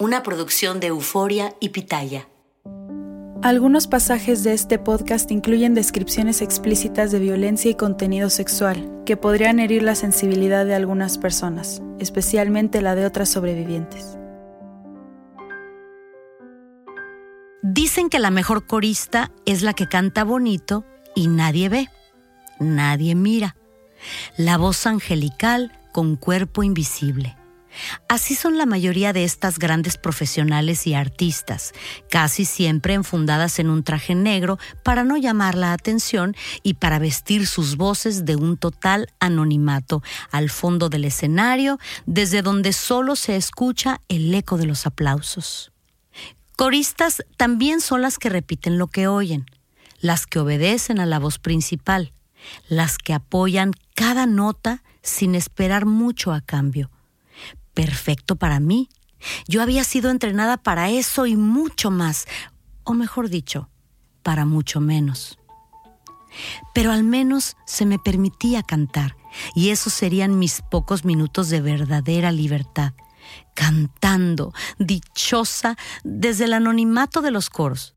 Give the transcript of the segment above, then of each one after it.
Una producción de Euforia y Pitaya. Algunos pasajes de este podcast incluyen descripciones explícitas de violencia y contenido sexual que podrían herir la sensibilidad de algunas personas, especialmente la de otras sobrevivientes. Dicen que la mejor corista es la que canta bonito y nadie ve, nadie mira. La voz angelical con cuerpo invisible. Así son la mayoría de estas grandes profesionales y artistas, casi siempre enfundadas en un traje negro para no llamar la atención y para vestir sus voces de un total anonimato al fondo del escenario, desde donde solo se escucha el eco de los aplausos. Coristas también son las que repiten lo que oyen, las que obedecen a la voz principal, las que apoyan cada nota sin esperar mucho a cambio perfecto para mí. Yo había sido entrenada para eso y mucho más, o mejor dicho, para mucho menos. Pero al menos se me permitía cantar, y esos serían mis pocos minutos de verdadera libertad, cantando, dichosa, desde el anonimato de los coros.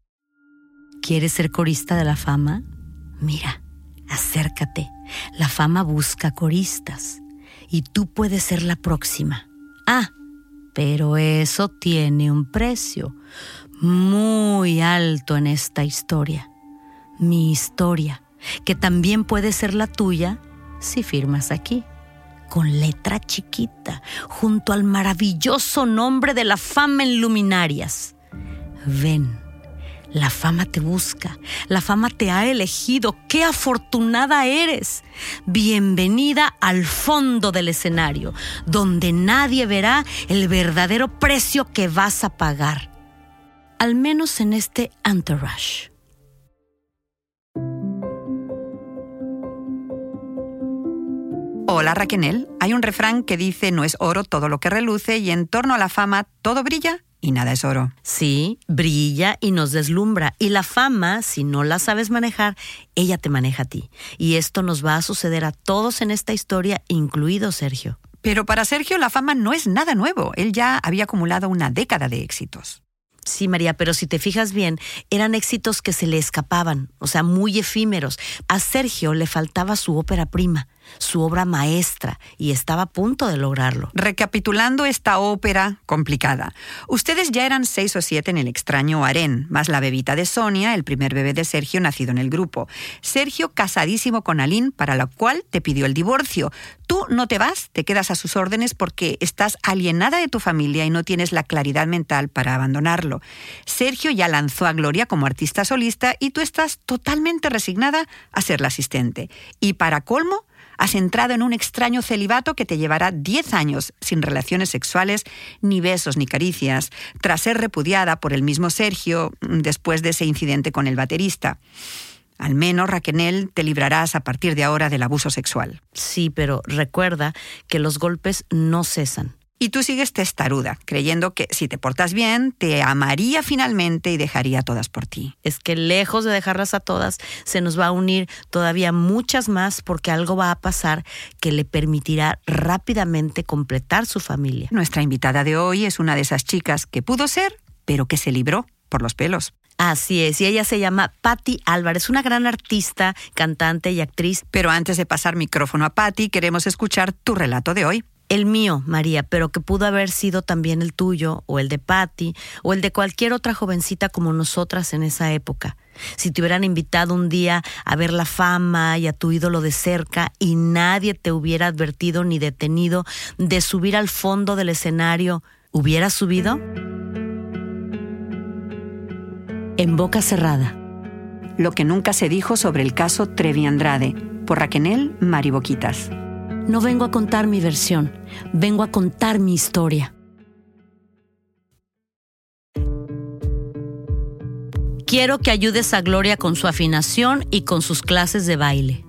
¿Quieres ser corista de la fama? Mira, acércate. La fama busca coristas, y tú puedes ser la próxima. Ah, pero eso tiene un precio muy alto en esta historia. Mi historia, que también puede ser la tuya si firmas aquí, con letra chiquita, junto al maravilloso nombre de la fama en luminarias. Ven la fama te busca, la fama te ha elegido. ¡Qué afortunada eres! Bienvenida al fondo del escenario, donde nadie verá el verdadero precio que vas a pagar. Al menos en este entourage. Hola Raquel, hay un refrán que dice no es oro todo lo que reluce y en torno a la fama todo brilla y nada es oro. Sí, brilla y nos deslumbra. Y la fama, si no la sabes manejar, ella te maneja a ti. Y esto nos va a suceder a todos en esta historia, incluido Sergio. Pero para Sergio la fama no es nada nuevo. Él ya había acumulado una década de éxitos. Sí, María, pero si te fijas bien, eran éxitos que se le escapaban, o sea, muy efímeros. A Sergio le faltaba su ópera prima, su obra maestra y estaba a punto de lograrlo. Recapitulando esta ópera complicada, ustedes ya eran seis o siete en el extraño harén, más la bebita de Sonia, el primer bebé de Sergio nacido en el grupo. Sergio casadísimo con Aline, para la cual te pidió el divorcio. Tú no te vas, te quedas a sus órdenes porque estás alienada de tu familia y no tienes la claridad mental para abandonarlo. Sergio ya lanzó a Gloria como artista solista y tú estás totalmente resignada a ser la asistente. Y para colmo, Has entrado en un extraño celibato que te llevará 10 años sin relaciones sexuales, ni besos ni caricias, tras ser repudiada por el mismo Sergio mm, después de ese incidente con el baterista. Al menos, Raquel, te librarás a partir de ahora del abuso sexual. Sí, pero recuerda que los golpes no cesan. Y tú sigues testaruda, creyendo que si te portas bien, te amaría finalmente y dejaría a todas por ti. Es que lejos de dejarlas a todas, se nos va a unir todavía muchas más porque algo va a pasar que le permitirá rápidamente completar su familia. Nuestra invitada de hoy es una de esas chicas que pudo ser, pero que se libró por los pelos. Así es, y ella se llama Patti Álvarez, una gran artista, cantante y actriz. Pero antes de pasar micrófono a Patti, queremos escuchar tu relato de hoy. El mío, María, pero que pudo haber sido también el tuyo, o el de Patti, o el de cualquier otra jovencita como nosotras en esa época. Si te hubieran invitado un día a ver la fama y a tu ídolo de cerca y nadie te hubiera advertido ni detenido de subir al fondo del escenario, ¿hubieras subido? En boca cerrada. Lo que nunca se dijo sobre el caso Trevi Andrade, por Raquenel Mariboquitas. No vengo a contar mi versión, vengo a contar mi historia. Quiero que ayudes a Gloria con su afinación y con sus clases de baile,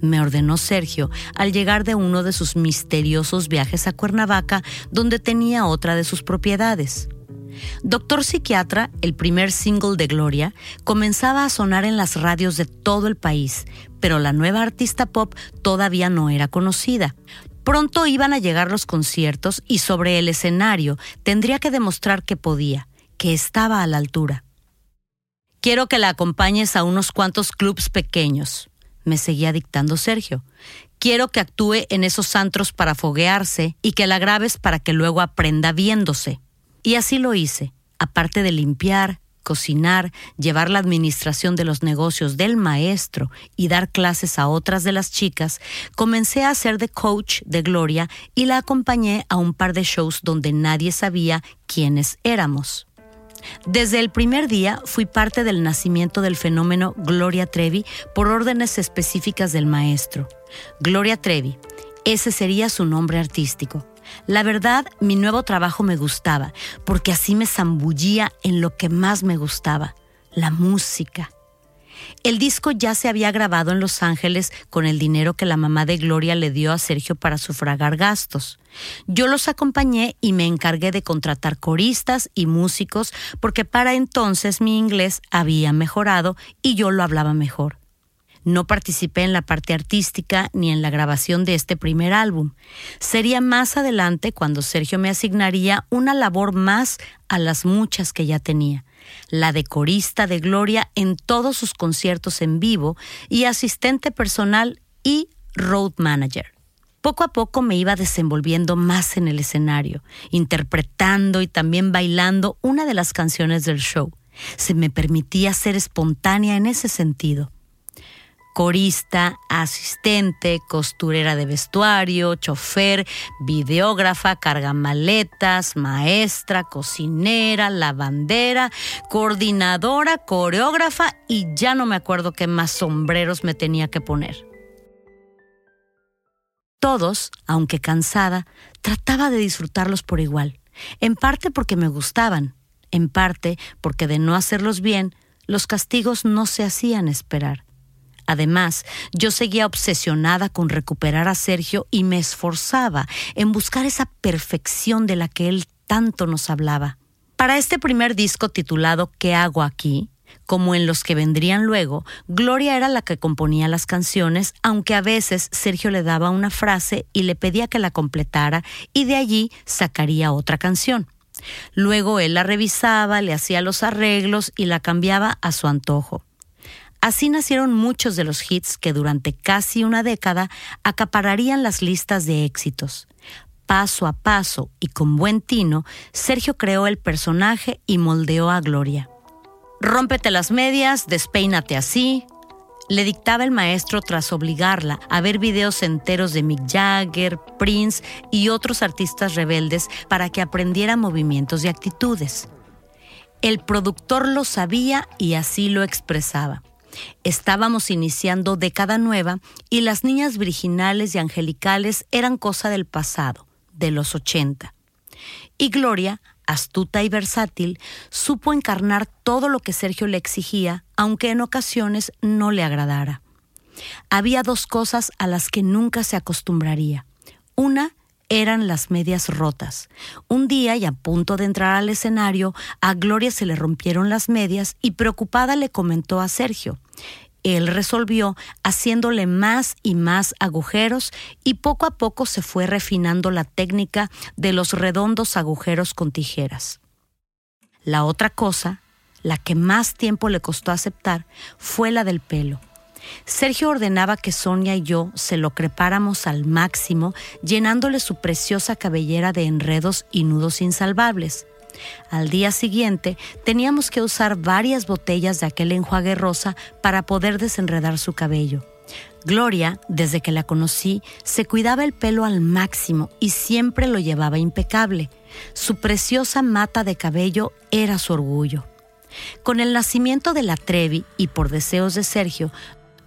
me ordenó Sergio al llegar de uno de sus misteriosos viajes a Cuernavaca, donde tenía otra de sus propiedades. Doctor Psiquiatra, el primer single de Gloria, comenzaba a sonar en las radios de todo el país, pero la nueva artista pop todavía no era conocida. Pronto iban a llegar los conciertos y sobre el escenario tendría que demostrar que podía, que estaba a la altura. Quiero que la acompañes a unos cuantos clubs pequeños, me seguía dictando Sergio. Quiero que actúe en esos antros para foguearse y que la grabes para que luego aprenda viéndose. Y así lo hice, aparte de limpiar, cocinar, llevar la administración de los negocios del maestro y dar clases a otras de las chicas, comencé a ser de coach de Gloria y la acompañé a un par de shows donde nadie sabía quiénes éramos. Desde el primer día fui parte del nacimiento del fenómeno Gloria Trevi por órdenes específicas del maestro. Gloria Trevi, ese sería su nombre artístico. La verdad, mi nuevo trabajo me gustaba, porque así me zambullía en lo que más me gustaba, la música. El disco ya se había grabado en Los Ángeles con el dinero que la mamá de Gloria le dio a Sergio para sufragar gastos. Yo los acompañé y me encargué de contratar coristas y músicos porque para entonces mi inglés había mejorado y yo lo hablaba mejor. No participé en la parte artística ni en la grabación de este primer álbum. Sería más adelante cuando Sergio me asignaría una labor más a las muchas que ya tenía la de corista de Gloria en todos sus conciertos en vivo y asistente personal y road manager. Poco a poco me iba desenvolviendo más en el escenario, interpretando y también bailando una de las canciones del show. Se me permitía ser espontánea en ese sentido corista, asistente, costurera de vestuario, chofer, videógrafa, cargamaletas, maestra, cocinera, lavandera, coordinadora, coreógrafa y ya no me acuerdo qué más sombreros me tenía que poner. Todos, aunque cansada, trataba de disfrutarlos por igual, en parte porque me gustaban, en parte porque de no hacerlos bien, los castigos no se hacían esperar. Además, yo seguía obsesionada con recuperar a Sergio y me esforzaba en buscar esa perfección de la que él tanto nos hablaba. Para este primer disco titulado ¿Qué hago aquí? Como en los que vendrían luego, Gloria era la que componía las canciones, aunque a veces Sergio le daba una frase y le pedía que la completara y de allí sacaría otra canción. Luego él la revisaba, le hacía los arreglos y la cambiaba a su antojo. Así nacieron muchos de los hits que durante casi una década acapararían las listas de éxitos. Paso a paso y con buen tino, Sergio creó el personaje y moldeó a Gloria. Rómpete las medias, despeínate así, le dictaba el maestro tras obligarla a ver videos enteros de Mick Jagger, Prince y otros artistas rebeldes para que aprendiera movimientos y actitudes. El productor lo sabía y así lo expresaba. Estábamos iniciando década nueva y las niñas virginales y angelicales eran cosa del pasado, de los 80. Y Gloria, astuta y versátil, supo encarnar todo lo que Sergio le exigía, aunque en ocasiones no le agradara. Había dos cosas a las que nunca se acostumbraría. Una eran las medias rotas. Un día y a punto de entrar al escenario, a Gloria se le rompieron las medias y preocupada le comentó a Sergio. Él resolvió haciéndole más y más agujeros y poco a poco se fue refinando la técnica de los redondos agujeros con tijeras. La otra cosa, la que más tiempo le costó aceptar, fue la del pelo. Sergio ordenaba que Sonia y yo se lo crepáramos al máximo, llenándole su preciosa cabellera de enredos y nudos insalvables. Al día siguiente teníamos que usar varias botellas de aquel enjuague rosa para poder desenredar su cabello. Gloria, desde que la conocí, se cuidaba el pelo al máximo y siempre lo llevaba impecable. Su preciosa mata de cabello era su orgullo. Con el nacimiento de la Trevi y por deseos de Sergio,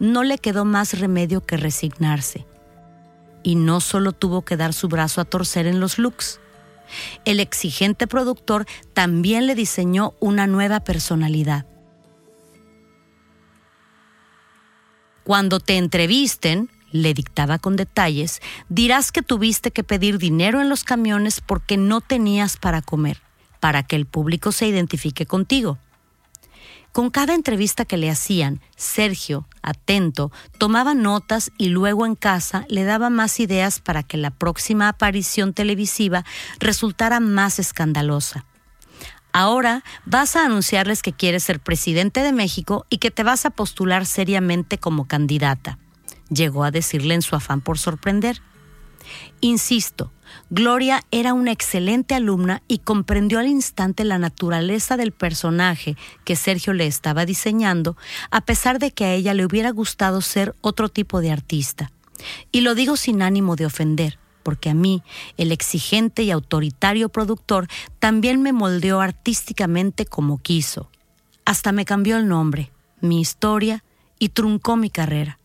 no le quedó más remedio que resignarse. Y no solo tuvo que dar su brazo a torcer en los looks. El exigente productor también le diseñó una nueva personalidad. Cuando te entrevisten, le dictaba con detalles, dirás que tuviste que pedir dinero en los camiones porque no tenías para comer, para que el público se identifique contigo. Con cada entrevista que le hacían, Sergio, atento, tomaba notas y luego en casa le daba más ideas para que la próxima aparición televisiva resultara más escandalosa. Ahora vas a anunciarles que quieres ser presidente de México y que te vas a postular seriamente como candidata, llegó a decirle en su afán por sorprender. Insisto, Gloria era una excelente alumna y comprendió al instante la naturaleza del personaje que Sergio le estaba diseñando, a pesar de que a ella le hubiera gustado ser otro tipo de artista. Y lo digo sin ánimo de ofender, porque a mí, el exigente y autoritario productor, también me moldeó artísticamente como quiso. Hasta me cambió el nombre, mi historia y truncó mi carrera.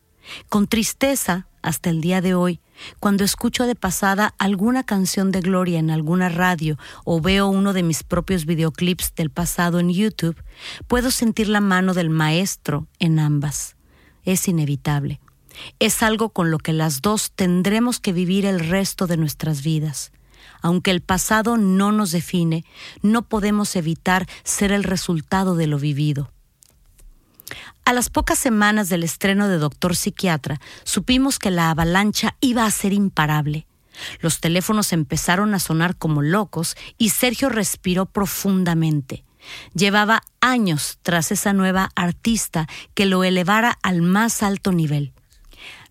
Con tristeza, hasta el día de hoy, cuando escucho de pasada alguna canción de Gloria en alguna radio o veo uno de mis propios videoclips del pasado en YouTube, puedo sentir la mano del maestro en ambas. Es inevitable. Es algo con lo que las dos tendremos que vivir el resto de nuestras vidas. Aunque el pasado no nos define, no podemos evitar ser el resultado de lo vivido. A las pocas semanas del estreno de Doctor Psiquiatra, supimos que la avalancha iba a ser imparable. Los teléfonos empezaron a sonar como locos y Sergio respiró profundamente. Llevaba años tras esa nueva artista que lo elevara al más alto nivel.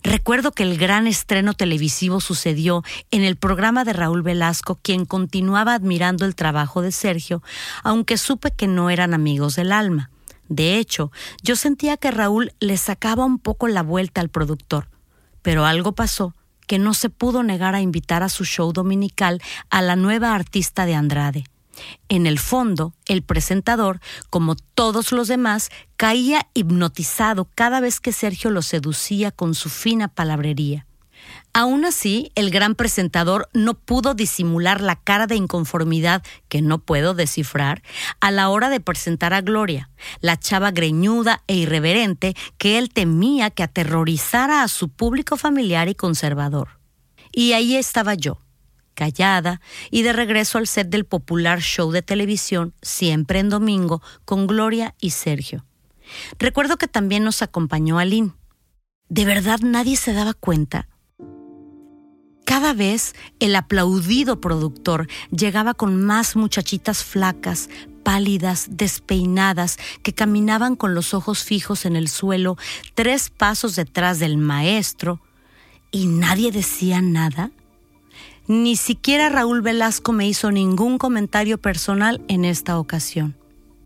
Recuerdo que el gran estreno televisivo sucedió en el programa de Raúl Velasco, quien continuaba admirando el trabajo de Sergio, aunque supe que no eran amigos del alma. De hecho, yo sentía que Raúl le sacaba un poco la vuelta al productor, pero algo pasó que no se pudo negar a invitar a su show dominical a la nueva artista de Andrade. En el fondo, el presentador, como todos los demás, caía hipnotizado cada vez que Sergio lo seducía con su fina palabrería. Aún así, el gran presentador no pudo disimular la cara de inconformidad que no puedo descifrar a la hora de presentar a Gloria, la chava greñuda e irreverente que él temía que aterrorizara a su público familiar y conservador. Y ahí estaba yo, callada y de regreso al set del popular show de televisión, siempre en domingo, con Gloria y Sergio. Recuerdo que también nos acompañó Aline. ¿De verdad nadie se daba cuenta? Cada vez el aplaudido productor llegaba con más muchachitas flacas, pálidas, despeinadas, que caminaban con los ojos fijos en el suelo, tres pasos detrás del maestro, y nadie decía nada. Ni siquiera Raúl Velasco me hizo ningún comentario personal en esta ocasión.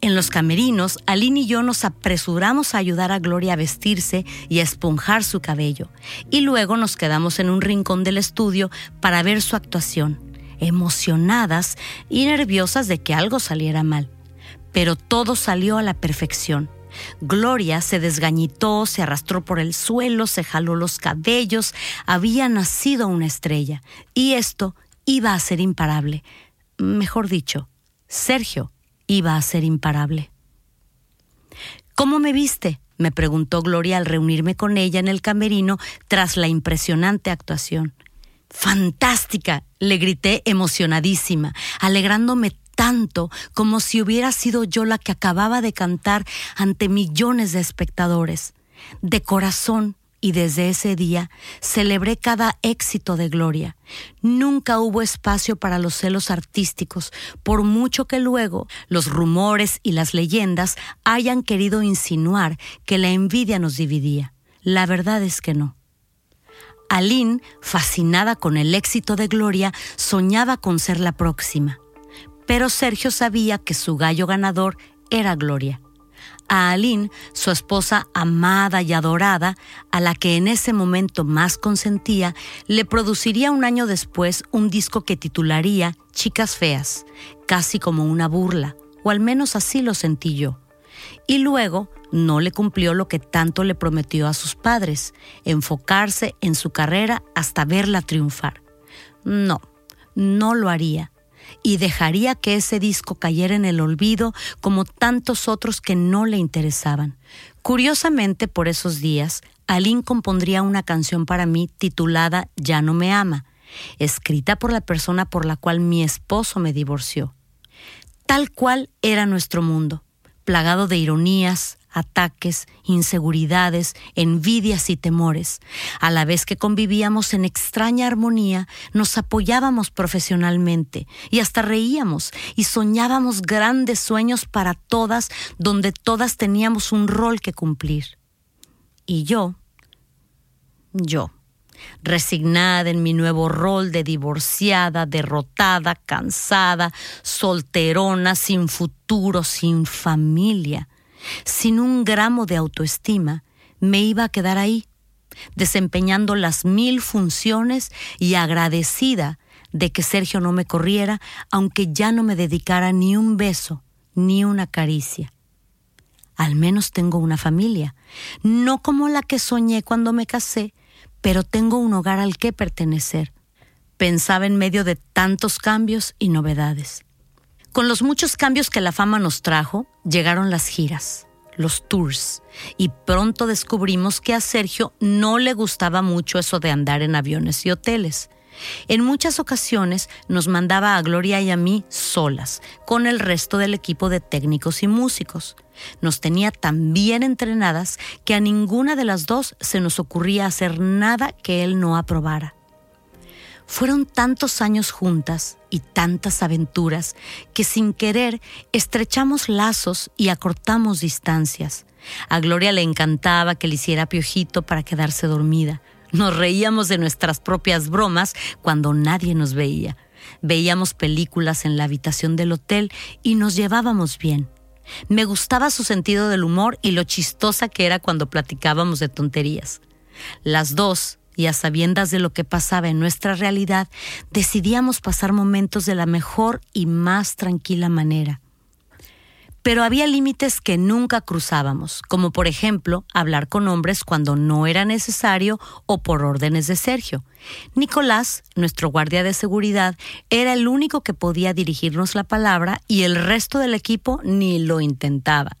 En los camerinos, Aline y yo nos apresuramos a ayudar a Gloria a vestirse y a esponjar su cabello, y luego nos quedamos en un rincón del estudio para ver su actuación, emocionadas y nerviosas de que algo saliera mal. Pero todo salió a la perfección. Gloria se desgañitó, se arrastró por el suelo, se jaló los cabellos, había nacido una estrella, y esto iba a ser imparable. Mejor dicho, Sergio iba a ser imparable. ¿Cómo me viste? me preguntó Gloria al reunirme con ella en el camerino tras la impresionante actuación. Fantástica, le grité emocionadísima, alegrándome tanto como si hubiera sido yo la que acababa de cantar ante millones de espectadores. De corazón, y desde ese día celebré cada éxito de Gloria. Nunca hubo espacio para los celos artísticos, por mucho que luego los rumores y las leyendas hayan querido insinuar que la envidia nos dividía. La verdad es que no. Aline, fascinada con el éxito de Gloria, soñaba con ser la próxima. Pero Sergio sabía que su gallo ganador era Gloria a Aline, su esposa amada y adorada, a la que en ese momento más consentía, le produciría un año después un disco que titularía Chicas Feas, casi como una burla, o al menos así lo sentí yo. Y luego no le cumplió lo que tanto le prometió a sus padres, enfocarse en su carrera hasta verla triunfar. No, no lo haría y dejaría que ese disco cayera en el olvido como tantos otros que no le interesaban. Curiosamente, por esos días, Aline compondría una canción para mí titulada Ya no me ama, escrita por la persona por la cual mi esposo me divorció. Tal cual era nuestro mundo, plagado de ironías, ataques, inseguridades, envidias y temores. A la vez que convivíamos en extraña armonía, nos apoyábamos profesionalmente y hasta reíamos y soñábamos grandes sueños para todas donde todas teníamos un rol que cumplir. Y yo, yo, resignada en mi nuevo rol de divorciada, derrotada, cansada, solterona, sin futuro, sin familia, sin un gramo de autoestima, me iba a quedar ahí, desempeñando las mil funciones y agradecida de que Sergio no me corriera, aunque ya no me dedicara ni un beso, ni una caricia. Al menos tengo una familia, no como la que soñé cuando me casé, pero tengo un hogar al que pertenecer. Pensaba en medio de tantos cambios y novedades. Con los muchos cambios que la fama nos trajo, llegaron las giras, los tours, y pronto descubrimos que a Sergio no le gustaba mucho eso de andar en aviones y hoteles. En muchas ocasiones nos mandaba a Gloria y a mí solas, con el resto del equipo de técnicos y músicos. Nos tenía tan bien entrenadas que a ninguna de las dos se nos ocurría hacer nada que él no aprobara. Fueron tantos años juntas y tantas aventuras que sin querer estrechamos lazos y acortamos distancias. A Gloria le encantaba que le hiciera piojito para quedarse dormida. Nos reíamos de nuestras propias bromas cuando nadie nos veía. Veíamos películas en la habitación del hotel y nos llevábamos bien. Me gustaba su sentido del humor y lo chistosa que era cuando platicábamos de tonterías. Las dos y a sabiendas de lo que pasaba en nuestra realidad, decidíamos pasar momentos de la mejor y más tranquila manera. Pero había límites que nunca cruzábamos, como por ejemplo hablar con hombres cuando no era necesario o por órdenes de Sergio. Nicolás, nuestro guardia de seguridad, era el único que podía dirigirnos la palabra y el resto del equipo ni lo intentaba.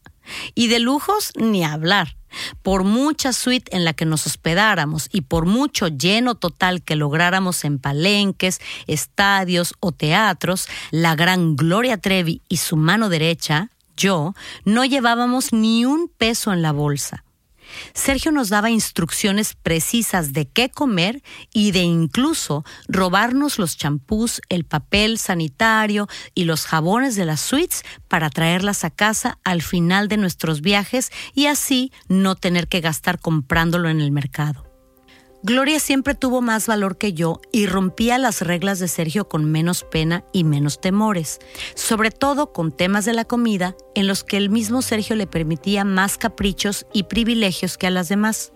Y de lujos ni hablar. Por mucha suite en la que nos hospedáramos y por mucho lleno total que lográramos en palenques, estadios o teatros, la gran Gloria Trevi y su mano derecha, yo, no llevábamos ni un peso en la bolsa. Sergio nos daba instrucciones precisas de qué comer y de incluso robarnos los champús, el papel sanitario y los jabones de las suites para traerlas a casa al final de nuestros viajes y así no tener que gastar comprándolo en el mercado. Gloria siempre tuvo más valor que yo y rompía las reglas de Sergio con menos pena y menos temores, sobre todo con temas de la comida en los que el mismo Sergio le permitía más caprichos y privilegios que a las demás.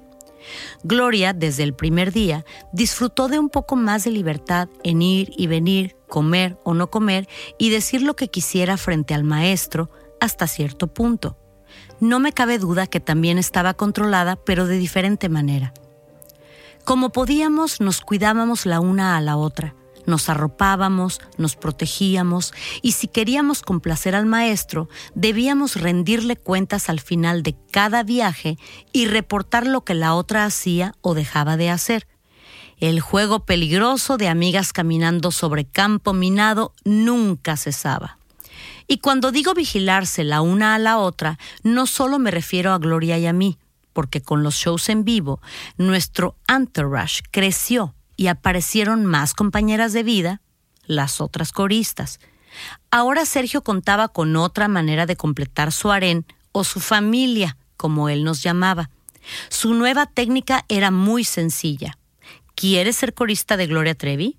Gloria, desde el primer día, disfrutó de un poco más de libertad en ir y venir, comer o no comer y decir lo que quisiera frente al maestro hasta cierto punto. No me cabe duda que también estaba controlada, pero de diferente manera. Como podíamos, nos cuidábamos la una a la otra, nos arropábamos, nos protegíamos y si queríamos complacer al maestro, debíamos rendirle cuentas al final de cada viaje y reportar lo que la otra hacía o dejaba de hacer. El juego peligroso de amigas caminando sobre campo minado nunca cesaba. Y cuando digo vigilarse la una a la otra, no solo me refiero a Gloria y a mí, porque con los shows en vivo, nuestro entourage creció y aparecieron más compañeras de vida, las otras coristas. Ahora Sergio contaba con otra manera de completar su harén o su familia, como él nos llamaba. Su nueva técnica era muy sencilla. ¿Quieres ser corista de Gloria Trevi?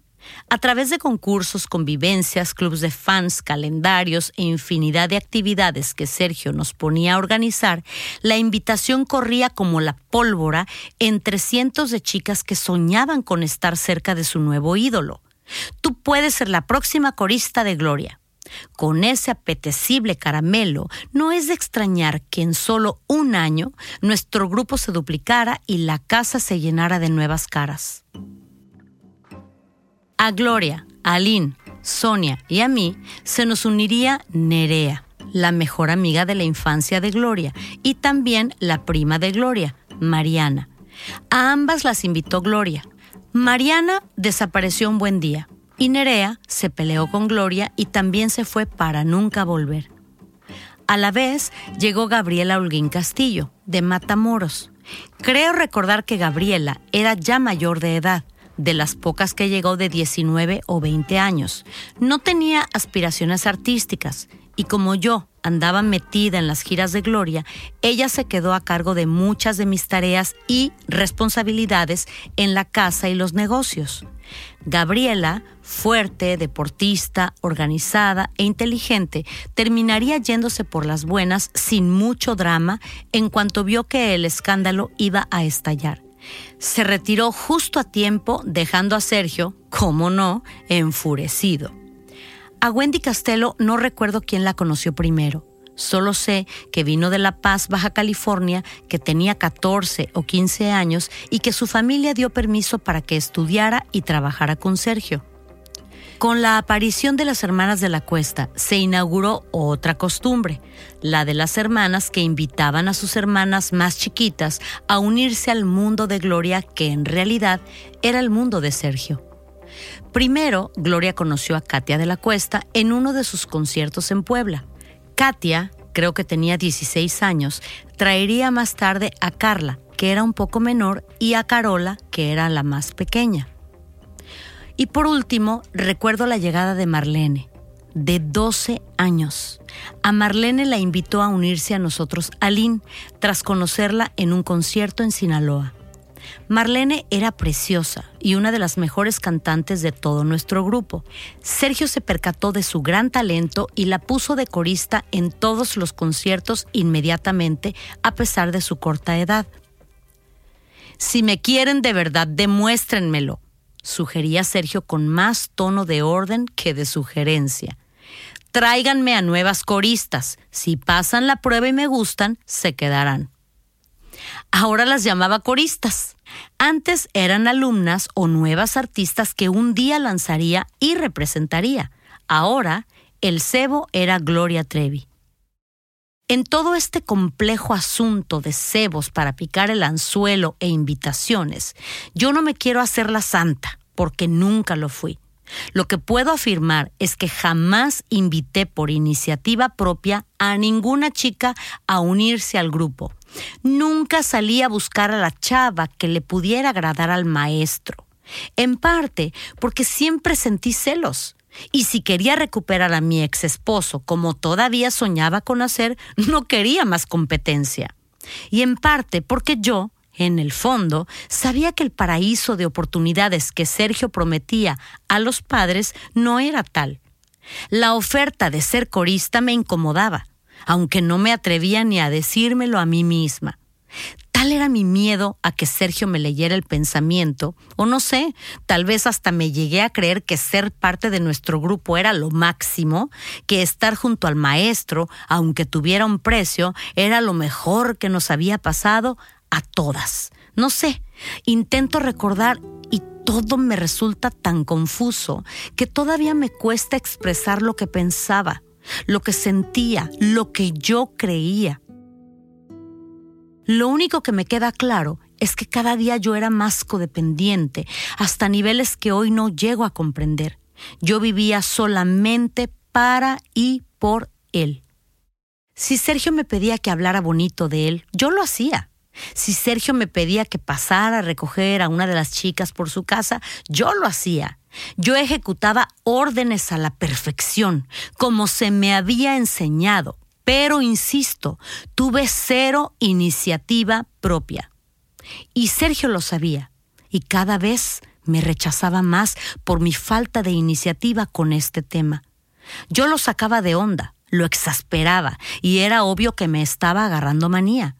A través de concursos, convivencias, clubes de fans, calendarios e infinidad de actividades que Sergio nos ponía a organizar, la invitación corría como la pólvora entre cientos de chicas que soñaban con estar cerca de su nuevo ídolo. Tú puedes ser la próxima corista de Gloria. Con ese apetecible caramelo, no es de extrañar que en solo un año nuestro grupo se duplicara y la casa se llenara de nuevas caras. A Gloria, a Aline, Sonia y a mí se nos uniría Nerea, la mejor amiga de la infancia de Gloria, y también la prima de Gloria, Mariana. A ambas las invitó Gloria. Mariana desapareció un buen día y Nerea se peleó con Gloria y también se fue para nunca volver. A la vez llegó Gabriela Holguín Castillo, de Matamoros. Creo recordar que Gabriela era ya mayor de edad de las pocas que llegó de 19 o 20 años. No tenía aspiraciones artísticas y como yo andaba metida en las giras de Gloria, ella se quedó a cargo de muchas de mis tareas y responsabilidades en la casa y los negocios. Gabriela, fuerte, deportista, organizada e inteligente, terminaría yéndose por las buenas sin mucho drama en cuanto vio que el escándalo iba a estallar. Se retiró justo a tiempo, dejando a Sergio, como no, enfurecido. A Wendy Castelo no recuerdo quién la conoció primero. Solo sé que vino de La Paz, Baja California, que tenía 14 o 15 años y que su familia dio permiso para que estudiara y trabajara con Sergio. Con la aparición de las hermanas de la cuesta se inauguró otra costumbre, la de las hermanas que invitaban a sus hermanas más chiquitas a unirse al mundo de Gloria que en realidad era el mundo de Sergio. Primero, Gloria conoció a Katia de la Cuesta en uno de sus conciertos en Puebla. Katia, creo que tenía 16 años, traería más tarde a Carla, que era un poco menor, y a Carola, que era la más pequeña. Y por último, recuerdo la llegada de Marlene, de 12 años. A Marlene la invitó a unirse a nosotros Aline tras conocerla en un concierto en Sinaloa. Marlene era preciosa y una de las mejores cantantes de todo nuestro grupo. Sergio se percató de su gran talento y la puso de corista en todos los conciertos inmediatamente, a pesar de su corta edad. Si me quieren de verdad, demuéstrenmelo, sugería Sergio con más tono de orden que de sugerencia. Tráiganme a nuevas coristas. Si pasan la prueba y me gustan, se quedarán. Ahora las llamaba coristas. Antes eran alumnas o nuevas artistas que un día lanzaría y representaría. Ahora el cebo era Gloria Trevi. En todo este complejo asunto de cebos para picar el anzuelo e invitaciones, yo no me quiero hacer la santa, porque nunca lo fui. Lo que puedo afirmar es que jamás invité por iniciativa propia a ninguna chica a unirse al grupo. Nunca salí a buscar a la chava que le pudiera agradar al maestro. En parte porque siempre sentí celos y si quería recuperar a mi ex esposo, como todavía soñaba con hacer, no quería más competencia. Y en parte porque yo, en el fondo, sabía que el paraíso de oportunidades que Sergio prometía a los padres no era tal. La oferta de ser corista me incomodaba, aunque no me atrevía ni a decírmelo a mí misma. Tal era mi miedo a que Sergio me leyera el pensamiento, o no sé, tal vez hasta me llegué a creer que ser parte de nuestro grupo era lo máximo, que estar junto al maestro, aunque tuviera un precio, era lo mejor que nos había pasado a todas. No sé, intento recordar y todo me resulta tan confuso que todavía me cuesta expresar lo que pensaba, lo que sentía, lo que yo creía. Lo único que me queda claro es que cada día yo era más codependiente, hasta niveles que hoy no llego a comprender. Yo vivía solamente para y por él. Si Sergio me pedía que hablara bonito de él, yo lo hacía. Si Sergio me pedía que pasara a recoger a una de las chicas por su casa, yo lo hacía. Yo ejecutaba órdenes a la perfección, como se me había enseñado, pero insisto, tuve cero iniciativa propia. Y Sergio lo sabía, y cada vez me rechazaba más por mi falta de iniciativa con este tema. Yo lo sacaba de onda, lo exasperaba, y era obvio que me estaba agarrando manía.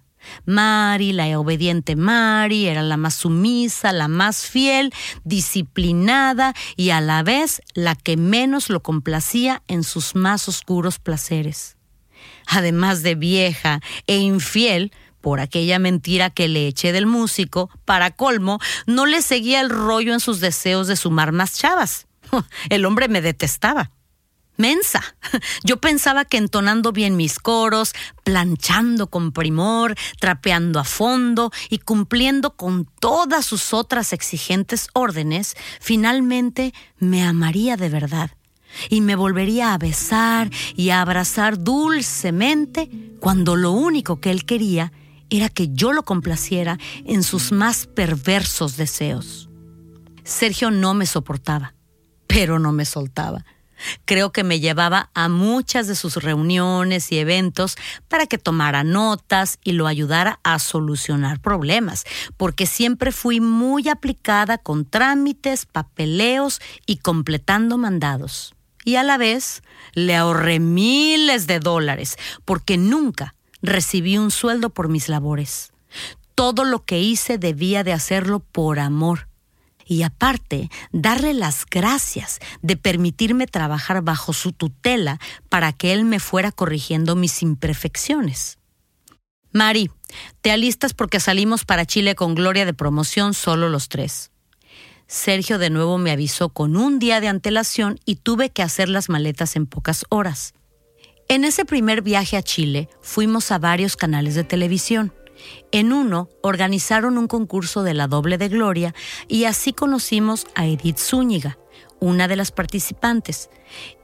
Mari, la obediente Mari, era la más sumisa, la más fiel, disciplinada y a la vez la que menos lo complacía en sus más oscuros placeres además de vieja e infiel, por aquella mentira que le eché del músico, para colmo, no le seguía el rollo en sus deseos de sumar más chavas. El hombre me detestaba. Mensa. Yo pensaba que entonando bien mis coros, planchando con primor, trapeando a fondo y cumpliendo con todas sus otras exigentes órdenes, finalmente me amaría de verdad y me volvería a besar y a abrazar dulcemente cuando lo único que él quería era que yo lo complaciera en sus más perversos deseos. Sergio no me soportaba, pero no me soltaba. Creo que me llevaba a muchas de sus reuniones y eventos para que tomara notas y lo ayudara a solucionar problemas, porque siempre fui muy aplicada con trámites, papeleos y completando mandados y a la vez le ahorré miles de dólares porque nunca recibí un sueldo por mis labores. Todo lo que hice debía de hacerlo por amor. Y aparte, darle las gracias de permitirme trabajar bajo su tutela para que él me fuera corrigiendo mis imperfecciones. Mari, te alistas porque salimos para Chile con Gloria de promoción solo los tres. Sergio de nuevo me avisó con un día de antelación y tuve que hacer las maletas en pocas horas. En ese primer viaje a Chile fuimos a varios canales de televisión. En uno organizaron un concurso de la doble de Gloria y así conocimos a Edith Zúñiga, una de las participantes.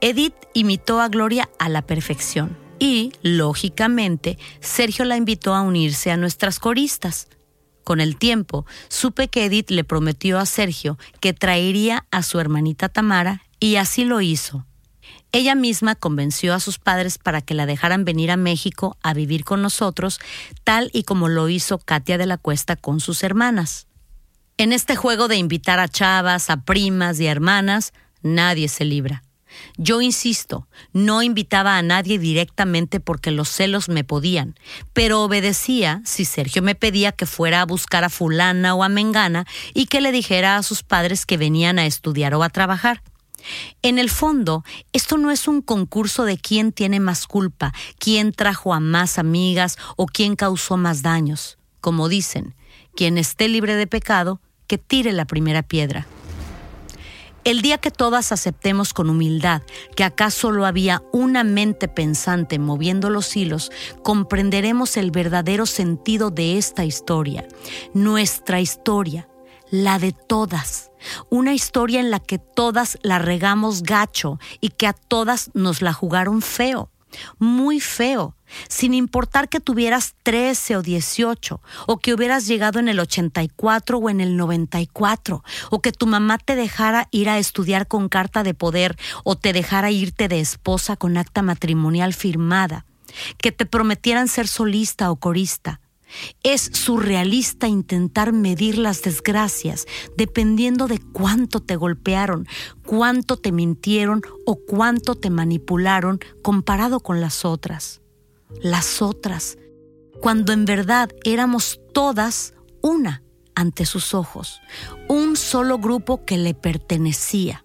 Edith imitó a Gloria a la perfección y, lógicamente, Sergio la invitó a unirse a nuestras coristas. Con el tiempo, supe que Edith le prometió a Sergio que traería a su hermanita Tamara y así lo hizo. Ella misma convenció a sus padres para que la dejaran venir a México a vivir con nosotros, tal y como lo hizo Katia de la Cuesta con sus hermanas. En este juego de invitar a chavas, a primas y a hermanas, nadie se libra. Yo insisto, no invitaba a nadie directamente porque los celos me podían, pero obedecía si Sergio me pedía que fuera a buscar a fulana o a mengana y que le dijera a sus padres que venían a estudiar o a trabajar. En el fondo, esto no es un concurso de quién tiene más culpa, quién trajo a más amigas o quién causó más daños. Como dicen, quien esté libre de pecado, que tire la primera piedra. El día que todas aceptemos con humildad que acá solo había una mente pensante moviendo los hilos, comprenderemos el verdadero sentido de esta historia, nuestra historia, la de todas. Una historia en la que todas la regamos gacho y que a todas nos la jugaron feo, muy feo sin importar que tuvieras 13 o 18, o que hubieras llegado en el 84 o en el 94, o que tu mamá te dejara ir a estudiar con carta de poder o te dejara irte de esposa con acta matrimonial firmada, que te prometieran ser solista o corista. Es surrealista intentar medir las desgracias dependiendo de cuánto te golpearon, cuánto te mintieron o cuánto te manipularon comparado con las otras. Las otras, cuando en verdad éramos todas una ante sus ojos, un solo grupo que le pertenecía.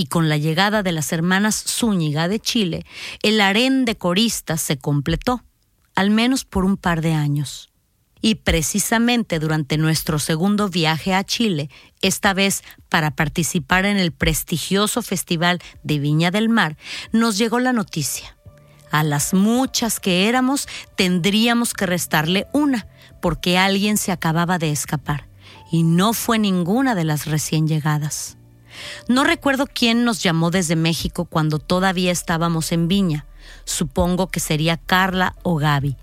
Y con la llegada de las hermanas Zúñiga de Chile, el harén de coristas se completó, al menos por un par de años. Y precisamente durante nuestro segundo viaje a Chile, esta vez para participar en el prestigioso Festival de Viña del Mar, nos llegó la noticia. A las muchas que éramos tendríamos que restarle una, porque alguien se acababa de escapar, y no fue ninguna de las recién llegadas. No recuerdo quién nos llamó desde México cuando todavía estábamos en Viña. Supongo que sería Carla o Gaby.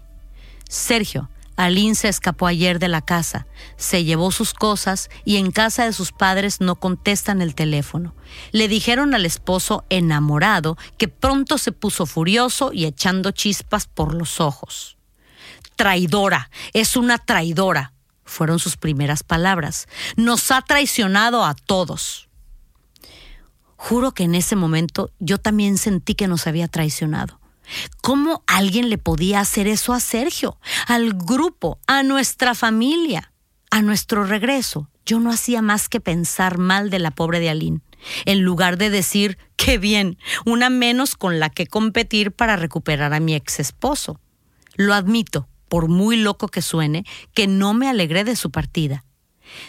Sergio, Aline se escapó ayer de la casa, se llevó sus cosas y en casa de sus padres no contestan el teléfono. Le dijeron al esposo enamorado que pronto se puso furioso y echando chispas por los ojos. Traidora, es una traidora, fueron sus primeras palabras. Nos ha traicionado a todos. Juro que en ese momento yo también sentí que nos había traicionado. ¿Cómo alguien le podía hacer eso a Sergio, al grupo, a nuestra familia? A nuestro regreso, yo no hacía más que pensar mal de la pobre de Aline, en lugar de decir, qué bien, una menos con la que competir para recuperar a mi ex esposo. Lo admito, por muy loco que suene, que no me alegré de su partida.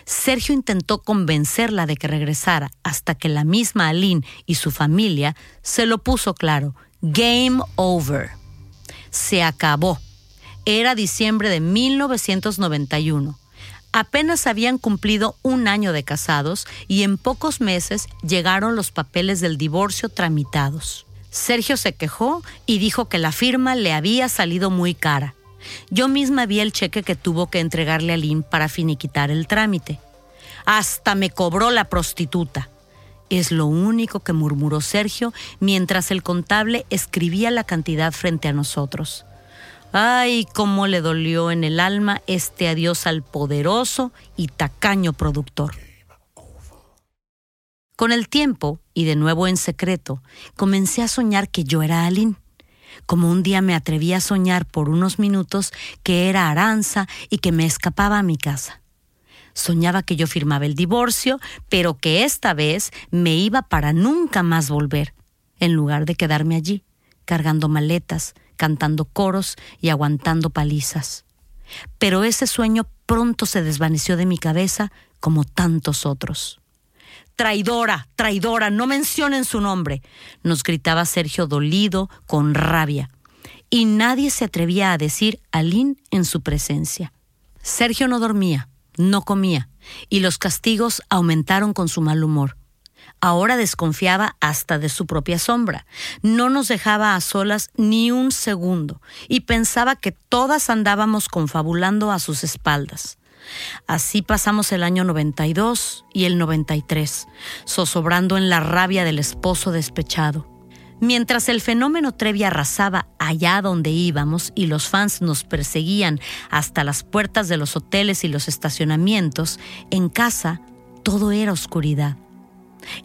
Sergio intentó convencerla de que regresara hasta que la misma Aline y su familia se lo puso claro. Game over. Se acabó. Era diciembre de 1991. Apenas habían cumplido un año de casados y en pocos meses llegaron los papeles del divorcio tramitados. Sergio se quejó y dijo que la firma le había salido muy cara. Yo misma vi el cheque que tuvo que entregarle a Lynn para finiquitar el trámite. Hasta me cobró la prostituta. Es lo único que murmuró Sergio mientras el contable escribía la cantidad frente a nosotros. Ay, cómo le dolió en el alma este adiós al poderoso y tacaño productor. Con el tiempo, y de nuevo en secreto, comencé a soñar que yo era Aline como un día me atreví a soñar por unos minutos que era Aranza y que me escapaba a mi casa. Soñaba que yo firmaba el divorcio, pero que esta vez me iba para nunca más volver, en lugar de quedarme allí, cargando maletas, cantando coros y aguantando palizas. Pero ese sueño pronto se desvaneció de mi cabeza como tantos otros. Traidora, traidora, no mencionen su nombre, nos gritaba Sergio dolido, con rabia. Y nadie se atrevía a decir Alín en su presencia. Sergio no dormía, no comía, y los castigos aumentaron con su mal humor. Ahora desconfiaba hasta de su propia sombra. No nos dejaba a solas ni un segundo y pensaba que todas andábamos confabulando a sus espaldas. Así pasamos el año 92 y el 93, zozobrando en la rabia del esposo despechado. Mientras el fenómeno Trevi arrasaba allá donde íbamos y los fans nos perseguían hasta las puertas de los hoteles y los estacionamientos, en casa todo era oscuridad.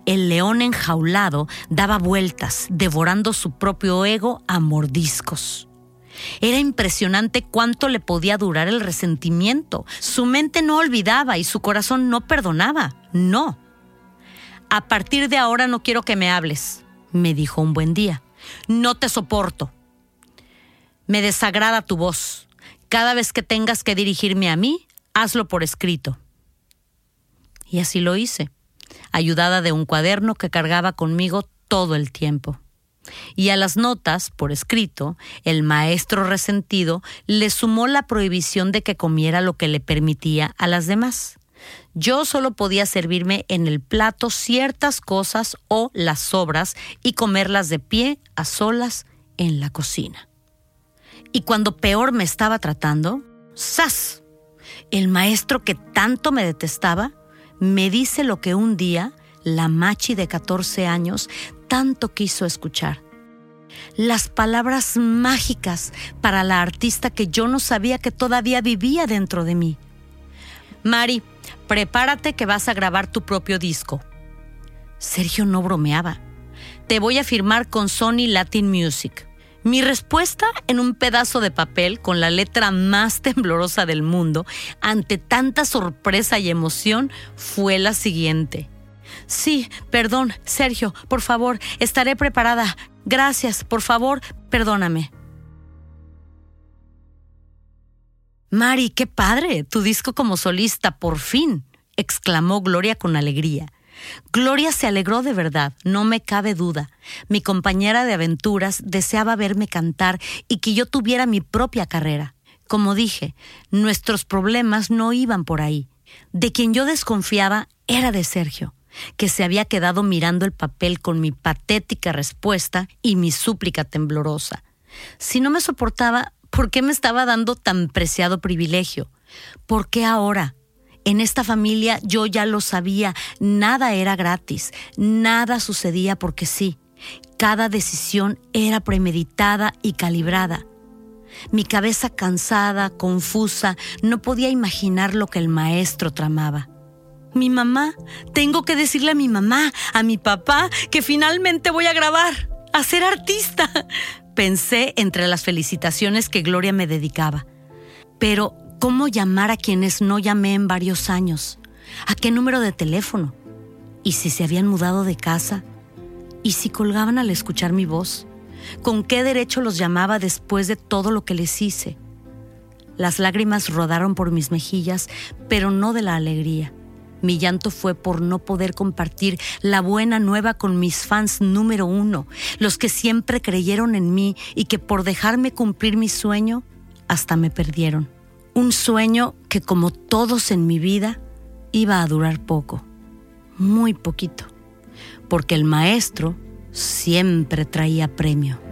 El león enjaulado daba vueltas, devorando su propio ego a mordiscos. Era impresionante cuánto le podía durar el resentimiento. Su mente no olvidaba y su corazón no perdonaba. No. A partir de ahora no quiero que me hables, me dijo un buen día. No te soporto. Me desagrada tu voz. Cada vez que tengas que dirigirme a mí, hazlo por escrito. Y así lo hice, ayudada de un cuaderno que cargaba conmigo todo el tiempo. Y a las notas, por escrito, el maestro resentido le sumó la prohibición de que comiera lo que le permitía a las demás. Yo solo podía servirme en el plato ciertas cosas o las sobras y comerlas de pie, a solas, en la cocina. Y cuando peor me estaba tratando, ¡zas! El maestro que tanto me detestaba me dice lo que un día la machi de 14 años tanto quiso escuchar. Las palabras mágicas para la artista que yo no sabía que todavía vivía dentro de mí. Mari, prepárate que vas a grabar tu propio disco. Sergio no bromeaba. Te voy a firmar con Sony Latin Music. Mi respuesta en un pedazo de papel con la letra más temblorosa del mundo ante tanta sorpresa y emoción fue la siguiente. Sí, perdón, Sergio, por favor, estaré preparada. Gracias, por favor, perdóname. Mari, qué padre, tu disco como solista, por fin, exclamó Gloria con alegría. Gloria se alegró de verdad, no me cabe duda. Mi compañera de aventuras deseaba verme cantar y que yo tuviera mi propia carrera. Como dije, nuestros problemas no iban por ahí. De quien yo desconfiaba era de Sergio que se había quedado mirando el papel con mi patética respuesta y mi súplica temblorosa. Si no me soportaba, ¿por qué me estaba dando tan preciado privilegio? ¿Por qué ahora? En esta familia yo ya lo sabía, nada era gratis, nada sucedía porque sí. Cada decisión era premeditada y calibrada. Mi cabeza cansada, confusa, no podía imaginar lo que el maestro tramaba. Mi mamá. Tengo que decirle a mi mamá, a mi papá, que finalmente voy a grabar, a ser artista. Pensé entre las felicitaciones que Gloria me dedicaba. Pero, ¿cómo llamar a quienes no llamé en varios años? ¿A qué número de teléfono? ¿Y si se habían mudado de casa? ¿Y si colgaban al escuchar mi voz? ¿Con qué derecho los llamaba después de todo lo que les hice? Las lágrimas rodaron por mis mejillas, pero no de la alegría. Mi llanto fue por no poder compartir la buena nueva con mis fans número uno, los que siempre creyeron en mí y que por dejarme cumplir mi sueño, hasta me perdieron. Un sueño que como todos en mi vida, iba a durar poco, muy poquito, porque el maestro siempre traía premio.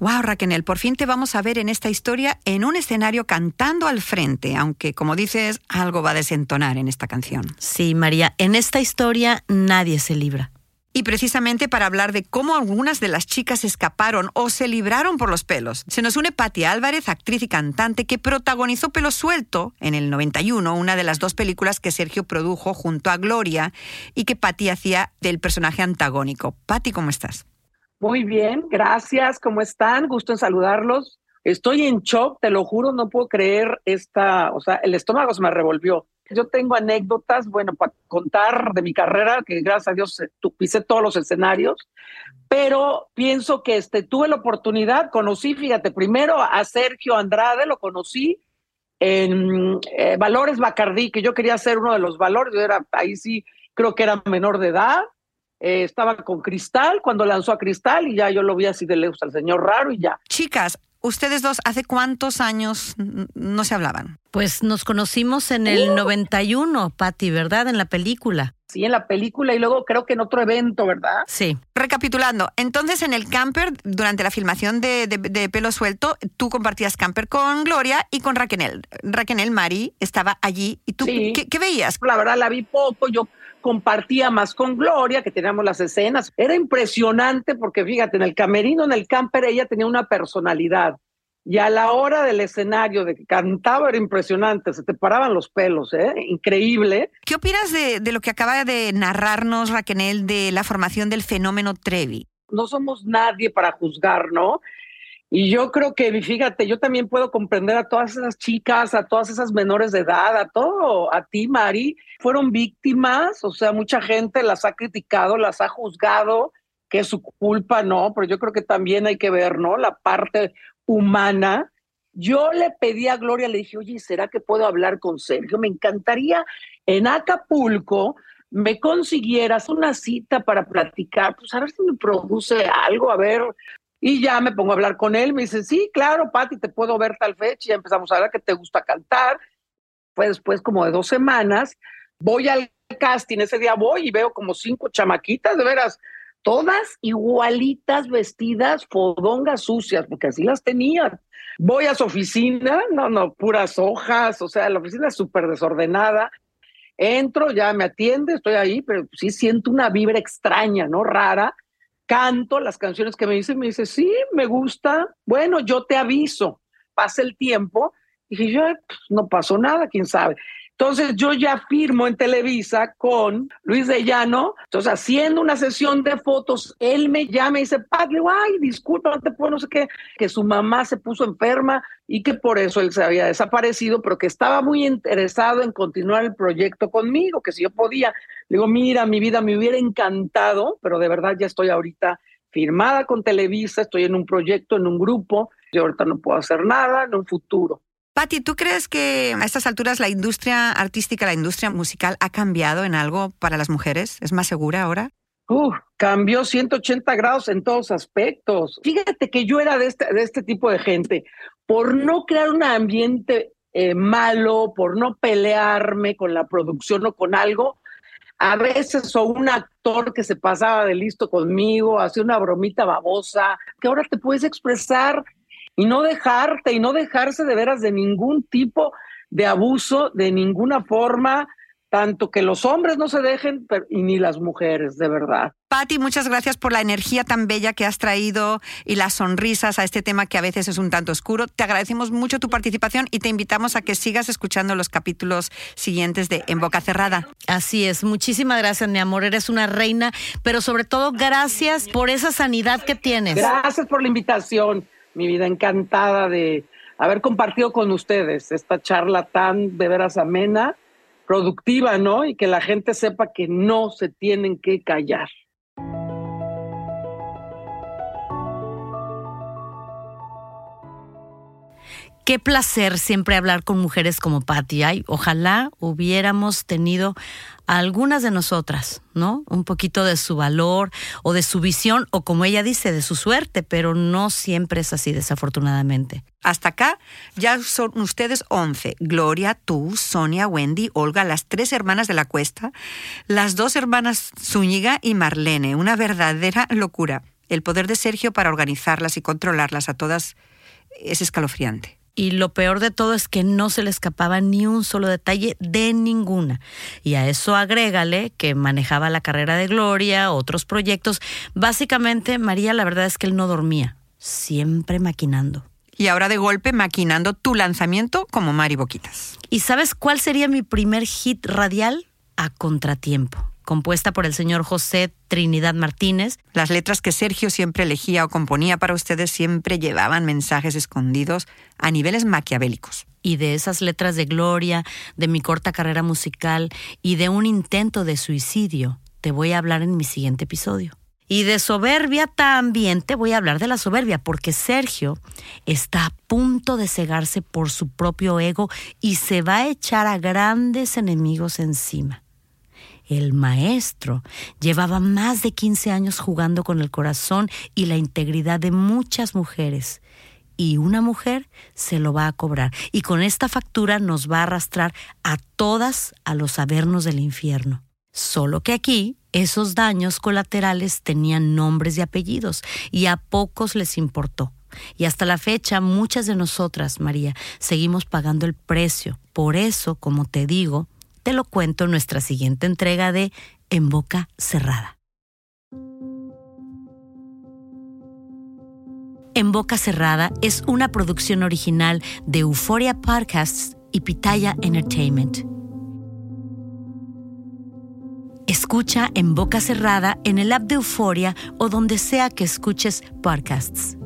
Wow, Raquel, por fin te vamos a ver en esta historia en un escenario cantando al frente, aunque como dices, algo va a desentonar en esta canción. Sí, María, en esta historia nadie se libra. Y precisamente para hablar de cómo algunas de las chicas escaparon o se libraron por los pelos, se nos une Patti Álvarez, actriz y cantante que protagonizó Pelo Suelto en el 91, una de las dos películas que Sergio produjo junto a Gloria y que Patti hacía del personaje antagónico. Patti, ¿cómo estás? Muy bien, gracias. ¿Cómo están? Gusto en saludarlos. Estoy en shock, te lo juro, no puedo creer esta, o sea, el estómago se me revolvió. Yo tengo anécdotas, bueno, para contar de mi carrera, que gracias a Dios eh, pisé todos los escenarios, pero pienso que este, tuve la oportunidad, conocí, fíjate, primero a Sergio Andrade, lo conocí en eh, Valores Bacardí, que yo quería ser uno de los valores, yo era, ahí sí, creo que era menor de edad, eh, estaba con Cristal cuando lanzó a Cristal y ya yo lo vi así de lejos al señor raro y ya. Chicas, ustedes dos, ¿hace cuántos años no se hablaban? Pues nos conocimos en el 91, uh. Patti, ¿verdad? En la película. Sí, en la película y luego creo que en otro evento, ¿verdad? Sí. Recapitulando, entonces en el camper, durante la filmación de, Pelo Suelto, tú compartías camper con Gloria y con Raquel. Raquel Mari estaba allí y tú, ¿qué, ¿qué, veías? La verdad la vi poco, yo compartía más con Gloria, que teníamos las escenas. Era impresionante porque fíjate, en el camerino, en el camper, ella tenía una personalidad. y a la hora del escenario de que cantaba era impresionante, se te paraban los pelos, ¿eh? Increíble. ¿Qué opinas de, de lo que acaba de narrarnos Raquel de la formación del fenómeno Trevi? No somos nadie para juzgar, ¿no? Y yo creo que, fíjate, yo también puedo comprender a todas esas chicas, a todas esas menores de edad, a todo, a ti, Mari, fueron víctimas, o sea, mucha gente las ha criticado, las ha juzgado, que es su culpa, ¿no? Pero yo creo que también hay que ver, ¿no? La parte humana. Yo le pedí a Gloria, le dije, oye, ¿será que puedo hablar con Sergio? Me encantaría en Acapulco me consiguieras una cita para platicar, pues a ver si me produce algo, a ver. Y ya me pongo a hablar con él, me dice, sí, claro, Pati, te puedo ver tal fecha, ya empezamos a ver que te gusta cantar. Fue después como de dos semanas, voy al casting, ese día voy y veo como cinco chamaquitas, de veras, todas igualitas vestidas, fodongas sucias, porque así las tenían. Voy a su oficina, no, no, puras hojas, o sea, la oficina es súper desordenada. Entro, ya me atiende, estoy ahí, pero sí siento una vibra extraña, ¿no? Rara. Canto las canciones que me dice, me dice, sí, me gusta. Bueno, yo te aviso. Pasa el tiempo. Y yo, pues, no pasó nada, quién sabe. Entonces yo ya firmo en Televisa con Luis de Llano, entonces haciendo una sesión de fotos, él me llama y dice, Padre, ay, disculpa, no te puedo, no sé qué, que su mamá se puso enferma y que por eso él se había desaparecido, pero que estaba muy interesado en continuar el proyecto conmigo, que si yo podía. Le digo, mira, mi vida me hubiera encantado, pero de verdad ya estoy ahorita firmada con Televisa, estoy en un proyecto, en un grupo, yo ahorita no puedo hacer nada en un futuro. Patti, ¿tú crees que a estas alturas la industria artística, la industria musical ha cambiado en algo para las mujeres? ¿Es más segura ahora? Uh, cambió 180 grados en todos aspectos. Fíjate que yo era de este, este tipo de gente. Por no crear un ambiente eh, malo, por no pelearme con la producción o con algo, a veces o un actor que se pasaba de listo conmigo, hacía una bromita babosa, que ahora te puedes expresar y no dejarte y no dejarse de veras de ningún tipo de abuso, de ninguna forma, tanto que los hombres no se dejen y ni las mujeres, de verdad. Patti, muchas gracias por la energía tan bella que has traído y las sonrisas a este tema que a veces es un tanto oscuro. Te agradecemos mucho tu participación y te invitamos a que sigas escuchando los capítulos siguientes de En Boca Cerrada. Así es, muchísimas gracias, mi amor, eres una reina, pero sobre todo gracias por esa sanidad que tienes. Gracias por la invitación mi vida encantada de haber compartido con ustedes esta charla tan de veras amena, productiva, ¿no? Y que la gente sepa que no se tienen que callar. Qué placer siempre hablar con mujeres como Patty. Ay, ojalá hubiéramos tenido algunas de nosotras, ¿no? Un poquito de su valor o de su visión o como ella dice, de su suerte, pero no siempre es así, desafortunadamente. Hasta acá ya son ustedes 11. Gloria, tú, Sonia, Wendy, Olga, las tres hermanas de la cuesta, las dos hermanas Zúñiga y Marlene. Una verdadera locura. El poder de Sergio para organizarlas y controlarlas a todas es escalofriante y lo peor de todo es que no se le escapaba ni un solo detalle de ninguna. Y a eso agrégale que manejaba la carrera de Gloria, otros proyectos. Básicamente, María, la verdad es que él no dormía, siempre maquinando. Y ahora de golpe maquinando tu lanzamiento como Mari Boquitas. ¿Y sabes cuál sería mi primer hit radial? A contratiempo compuesta por el señor José Trinidad Martínez. Las letras que Sergio siempre elegía o componía para ustedes siempre llevaban mensajes escondidos a niveles maquiavélicos. Y de esas letras de gloria, de mi corta carrera musical y de un intento de suicidio, te voy a hablar en mi siguiente episodio. Y de soberbia también te voy a hablar de la soberbia, porque Sergio está a punto de cegarse por su propio ego y se va a echar a grandes enemigos encima. El maestro llevaba más de 15 años jugando con el corazón y la integridad de muchas mujeres. Y una mujer se lo va a cobrar. Y con esta factura nos va a arrastrar a todas a los avernos del infierno. Solo que aquí esos daños colaterales tenían nombres y apellidos y a pocos les importó. Y hasta la fecha muchas de nosotras, María, seguimos pagando el precio. Por eso, como te digo, te lo cuento en nuestra siguiente entrega de En Boca Cerrada. En Boca Cerrada es una producción original de Euphoria Podcasts y Pitaya Entertainment. Escucha en boca cerrada en el app de Euforia o donde sea que escuches podcasts.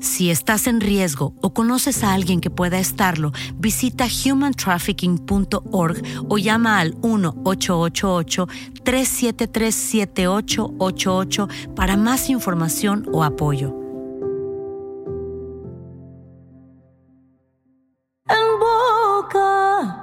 Si estás en riesgo o conoces a alguien que pueda estarlo, visita humantrafficking.org o llama al 1-888-373-7888 para más información o apoyo. En boca.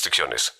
restricciones.